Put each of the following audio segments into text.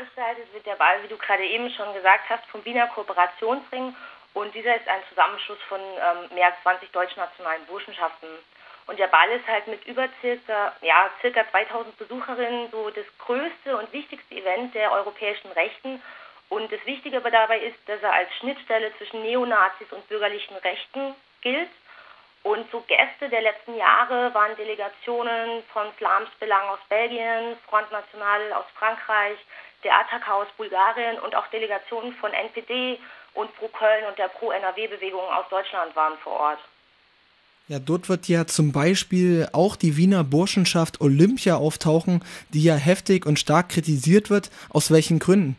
Veranstaltet wird der Ball, wie du gerade eben schon gesagt hast, vom Wiener Kooperationsring und dieser ist ein Zusammenschluss von ähm, mehr als 20 deutschnationalen Burschenschaften. Und der Ball ist halt mit über circa, ja, circa 2000 Besucherinnen so das größte und wichtigste Event der europäischen Rechten. Und das Wichtige dabei ist, dass er als Schnittstelle zwischen Neonazis und bürgerlichen Rechten gilt. Und so Gäste der letzten Jahre waren Delegationen von Slams Belang aus Belgien, Front National aus Frankreich, der Ataka aus Bulgarien und auch Delegationen von NPD und Pro Köln und der Pro NRW-Bewegung aus Deutschland waren vor Ort. Ja, dort wird ja zum Beispiel auch die Wiener Burschenschaft Olympia auftauchen, die ja heftig und stark kritisiert wird. Aus welchen Gründen?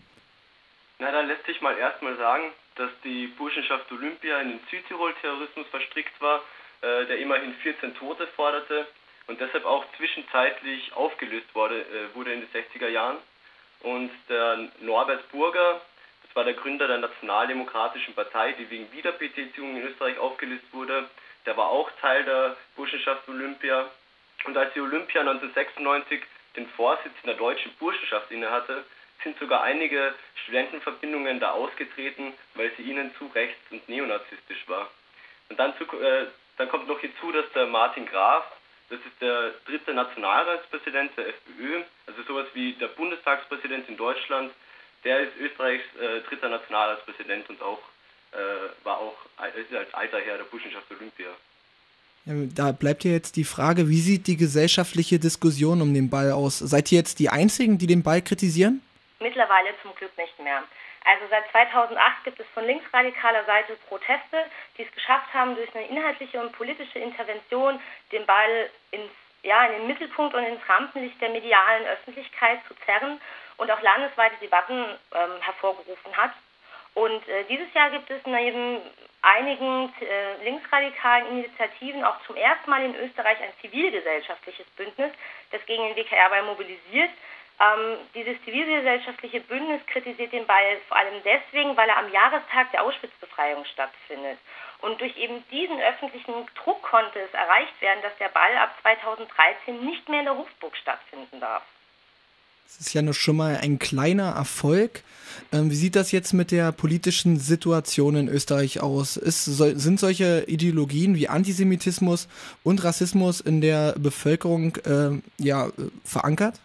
Na, da lässt sich mal erstmal sagen, dass die Burschenschaft Olympia in den Südtirol-Terrorismus verstrickt war, äh, der immerhin 14 Tote forderte und deshalb auch zwischenzeitlich aufgelöst wurde, äh, wurde in den 60er Jahren. Und der Norbert Burger, das war der Gründer der Nationaldemokratischen Partei, die wegen Wiederbetätigung in Österreich aufgelöst wurde, der war auch Teil der Burschenschaft Olympia. Und als die Olympia 1996 den Vorsitz in der deutschen Burschenschaft innehatte, sind sogar einige Studentenverbindungen da ausgetreten, weil sie ihnen zu rechts und neonazistisch war. Und dann, zu, äh, dann kommt noch hinzu, dass der Martin Graf, das ist der dritte Nationalratspräsident der FPÖ, also sowas wie der Bundestagspräsident in Deutschland, der ist Österreichs äh, dritter Nationalratspräsident und auch äh, war auch ist als alter Herr der Burschenschaft Olympia. Ja, da bleibt ja jetzt die Frage, wie sieht die gesellschaftliche Diskussion um den Ball aus? Seid ihr jetzt die Einzigen, die den Ball kritisieren? Mittlerweile zum Glück nicht mehr. Also seit 2008 gibt es von linksradikaler Seite Proteste, die es geschafft haben, durch eine inhaltliche und politische Intervention den Ball ins, ja, in den Mittelpunkt und ins Rampenlicht der medialen Öffentlichkeit zu zerren und auch landesweite Debatten ähm, hervorgerufen hat. Und äh, dieses Jahr gibt es neben einigen äh, linksradikalen Initiativen auch zum ersten Mal in Österreich ein zivilgesellschaftliches Bündnis, das gegen den WKR mobilisiert. Ähm, dieses zivilgesellschaftliche Bündnis kritisiert den Ball vor allem deswegen, weil er am Jahrestag der Auschwitz-Befreiung stattfindet. Und durch eben diesen öffentlichen Druck konnte es erreicht werden, dass der Ball ab 2013 nicht mehr in der Hofburg stattfinden darf. Das ist ja nur schon mal ein kleiner Erfolg. Ähm, wie sieht das jetzt mit der politischen Situation in Österreich aus? Ist, so, sind solche Ideologien wie Antisemitismus und Rassismus in der Bevölkerung äh, ja, verankert?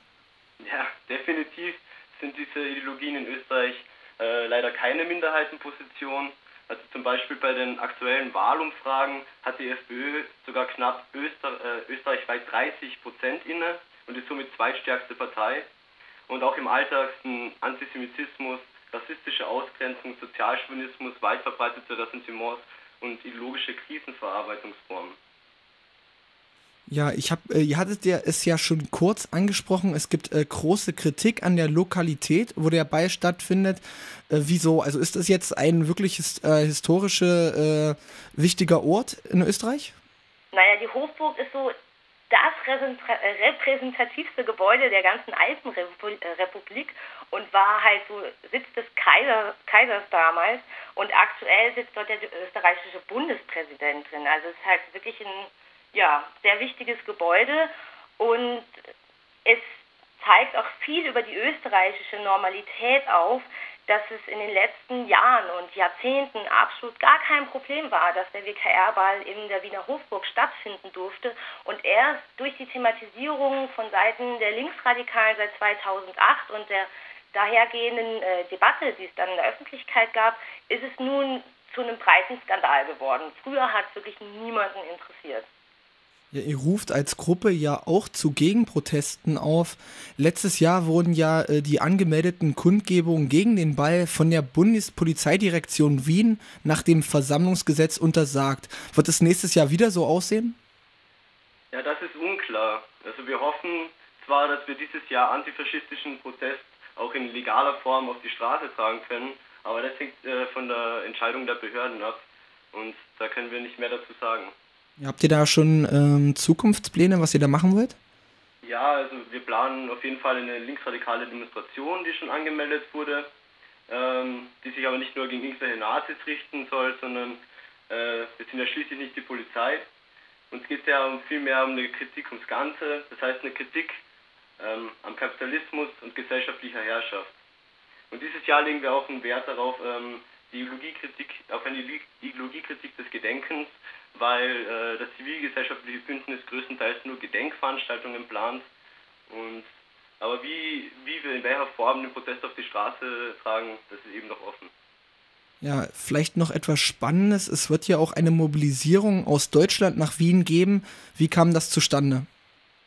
Definitiv sind diese Ideologien in Österreich äh, leider keine Minderheitenposition. Also zum Beispiel bei den aktuellen Wahlumfragen hat die FPÖ sogar knapp Öster äh, österreichweit 30 Prozent inne und ist somit zweitstärkste Partei und auch im Alltag sind Antisemitismus, rassistische Ausgrenzung, Sozialchauvinismus, weit verbreitete Ressentiments und ideologische Krisenverarbeitungsformen. Ja, ich habe, äh, ihr hattet ja es ja schon kurz angesprochen. Es gibt äh, große Kritik an der Lokalität, wo der Ball stattfindet. Äh, wieso? Also ist das jetzt ein wirklich äh, historischer äh, wichtiger Ort in Österreich? Naja, die Hofburg ist so das repräsentativste Gebäude der ganzen Alpenrepublik und war halt so Sitz des Kaiser, Kaisers damals. Und aktuell sitzt dort der österreichische Bundespräsident drin. Also es ist halt wirklich ein ja, sehr wichtiges Gebäude und es zeigt auch viel über die österreichische Normalität auf, dass es in den letzten Jahren und Jahrzehnten absolut gar kein Problem war, dass der WKR-Ball in der Wiener Hofburg stattfinden durfte. Und erst durch die Thematisierung von Seiten der Linksradikalen seit 2008 und der dahergehenden äh, Debatte, die es dann in der Öffentlichkeit gab, ist es nun zu einem breiten Skandal geworden. Früher hat es wirklich niemanden interessiert. Ja, ihr ruft als Gruppe ja auch zu Gegenprotesten auf. Letztes Jahr wurden ja äh, die angemeldeten Kundgebungen gegen den Ball von der Bundespolizeidirektion Wien nach dem Versammlungsgesetz untersagt. Wird es nächstes Jahr wieder so aussehen? Ja, das ist unklar. Also wir hoffen zwar, dass wir dieses Jahr antifaschistischen Protest auch in legaler Form auf die Straße tragen können, aber das hängt äh, von der Entscheidung der Behörden ab und da können wir nicht mehr dazu sagen. Habt ihr da schon ähm, Zukunftspläne, was ihr da machen wollt? Ja, also wir planen auf jeden Fall eine linksradikale Demonstration, die schon angemeldet wurde, ähm, die sich aber nicht nur gegen irgendwelche Nazis richten soll, sondern äh, wir sind ja schließlich nicht die Polizei. Uns geht es ja um, viel mehr um eine Kritik ums Ganze, das heißt eine Kritik ähm, am Kapitalismus und gesellschaftlicher Herrschaft. Und dieses Jahr legen wir auch einen Wert darauf, ähm, die Ideologiekritik, auf eine Ideologiekritik des Gedenkens, weil äh, das zivilgesellschaftliche Bündnis größtenteils nur Gedenkveranstaltungen plant. Und aber wie, wie wir in welcher Form den Protest auf die Straße tragen, das ist eben noch offen. Ja, vielleicht noch etwas Spannendes. Es wird ja auch eine Mobilisierung aus Deutschland nach Wien geben. Wie kam das zustande?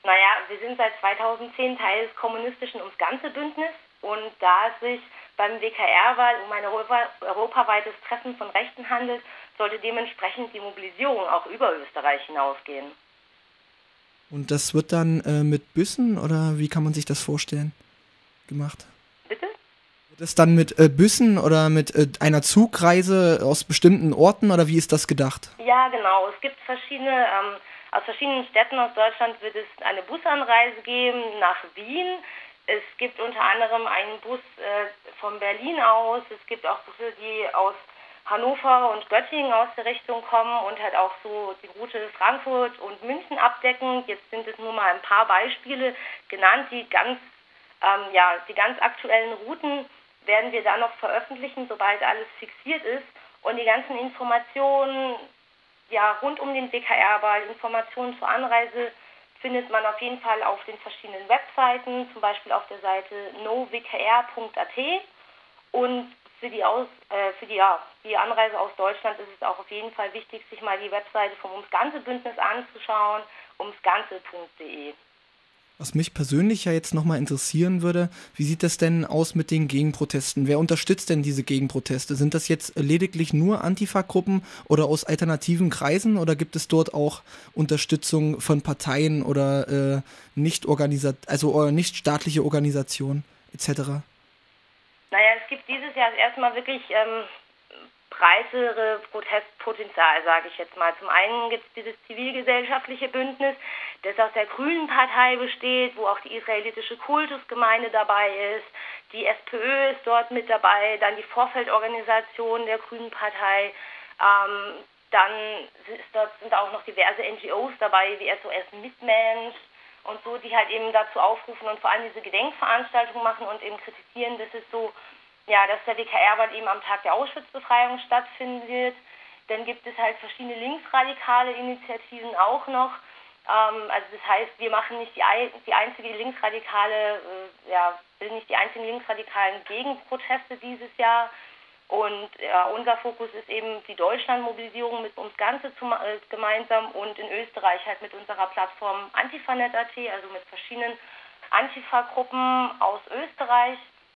Naja, wir sind seit 2010 Teil des kommunistischen ums Ganze Bündnis und da es sich beim WKR-Wahl um ein Europa europaweites Treffen von Rechten handelt, sollte dementsprechend die Mobilisierung auch über Österreich hinausgehen. Und das wird dann äh, mit Büssen oder wie kann man sich das vorstellen gemacht? Bitte? Wird es dann mit äh, Büssen oder mit äh, einer Zugreise aus bestimmten Orten oder wie ist das gedacht? Ja, genau. Es gibt verschiedene, ähm, aus verschiedenen Städten aus Deutschland wird es eine Busanreise geben nach Wien. Es gibt unter anderem einen Bus äh, von Berlin aus. Es gibt auch Busse, die aus Hannover und Göttingen aus der Richtung kommen und halt auch so die Route Frankfurt und München abdecken. Jetzt sind es nur mal ein paar Beispiele genannt, die ganz, ähm, ja, die ganz aktuellen Routen werden wir dann noch veröffentlichen, sobald alles fixiert ist. Und die ganzen Informationen ja, rund um den WKR-Ball, Informationen zur Anreise, findet man auf jeden Fall auf den verschiedenen Webseiten, zum Beispiel auf der Seite nowkr.at. Und für die, Aus, äh, für die, ja, die Anreise aus Deutschland ist es auch auf jeden Fall wichtig, sich mal die Webseite vom Ums Ganze Bündnis anzuschauen, umsganze.de. Was mich persönlich ja jetzt nochmal interessieren würde, wie sieht das denn aus mit den Gegenprotesten? Wer unterstützt denn diese Gegenproteste? Sind das jetzt lediglich nur Antifa-Gruppen oder aus alternativen Kreisen oder gibt es dort auch Unterstützung von Parteien oder äh, nicht also äh, nicht staatliche Organisationen etc.? Naja, es gibt dieses Jahr erstmal wirklich ähm, breitere Protestpotenzial, sage ich jetzt mal. Zum einen gibt es dieses zivilgesellschaftliche Bündnis, das aus der Grünen Partei besteht, wo auch die israelitische Kultusgemeinde dabei ist. Die SPÖ ist dort mit dabei, dann die Vorfeldorganisation der Grünen Partei. Ähm, dann dort sind auch noch diverse NGOs dabei, wie SOS Mitmensch und so, die halt eben dazu aufrufen und vor allem diese Gedenkveranstaltungen machen und eben kritisieren, dass es so, ja, dass der WKR-Wahl eben am Tag der Auschwitz-Befreiung stattfindet. Dann gibt es halt verschiedene linksradikale Initiativen auch noch. Ähm, also das heißt, wir machen nicht die, die einzige linksradikale, äh, ja, sind nicht die einzigen linksradikalen Gegenproteste dieses Jahr. Und ja, unser Fokus ist eben die Deutschlandmobilisierung mit uns Ganze zu, äh, gemeinsam und in Österreich halt mit unserer Plattform Antifanet.at, also mit verschiedenen Antifa-Gruppen aus Österreich.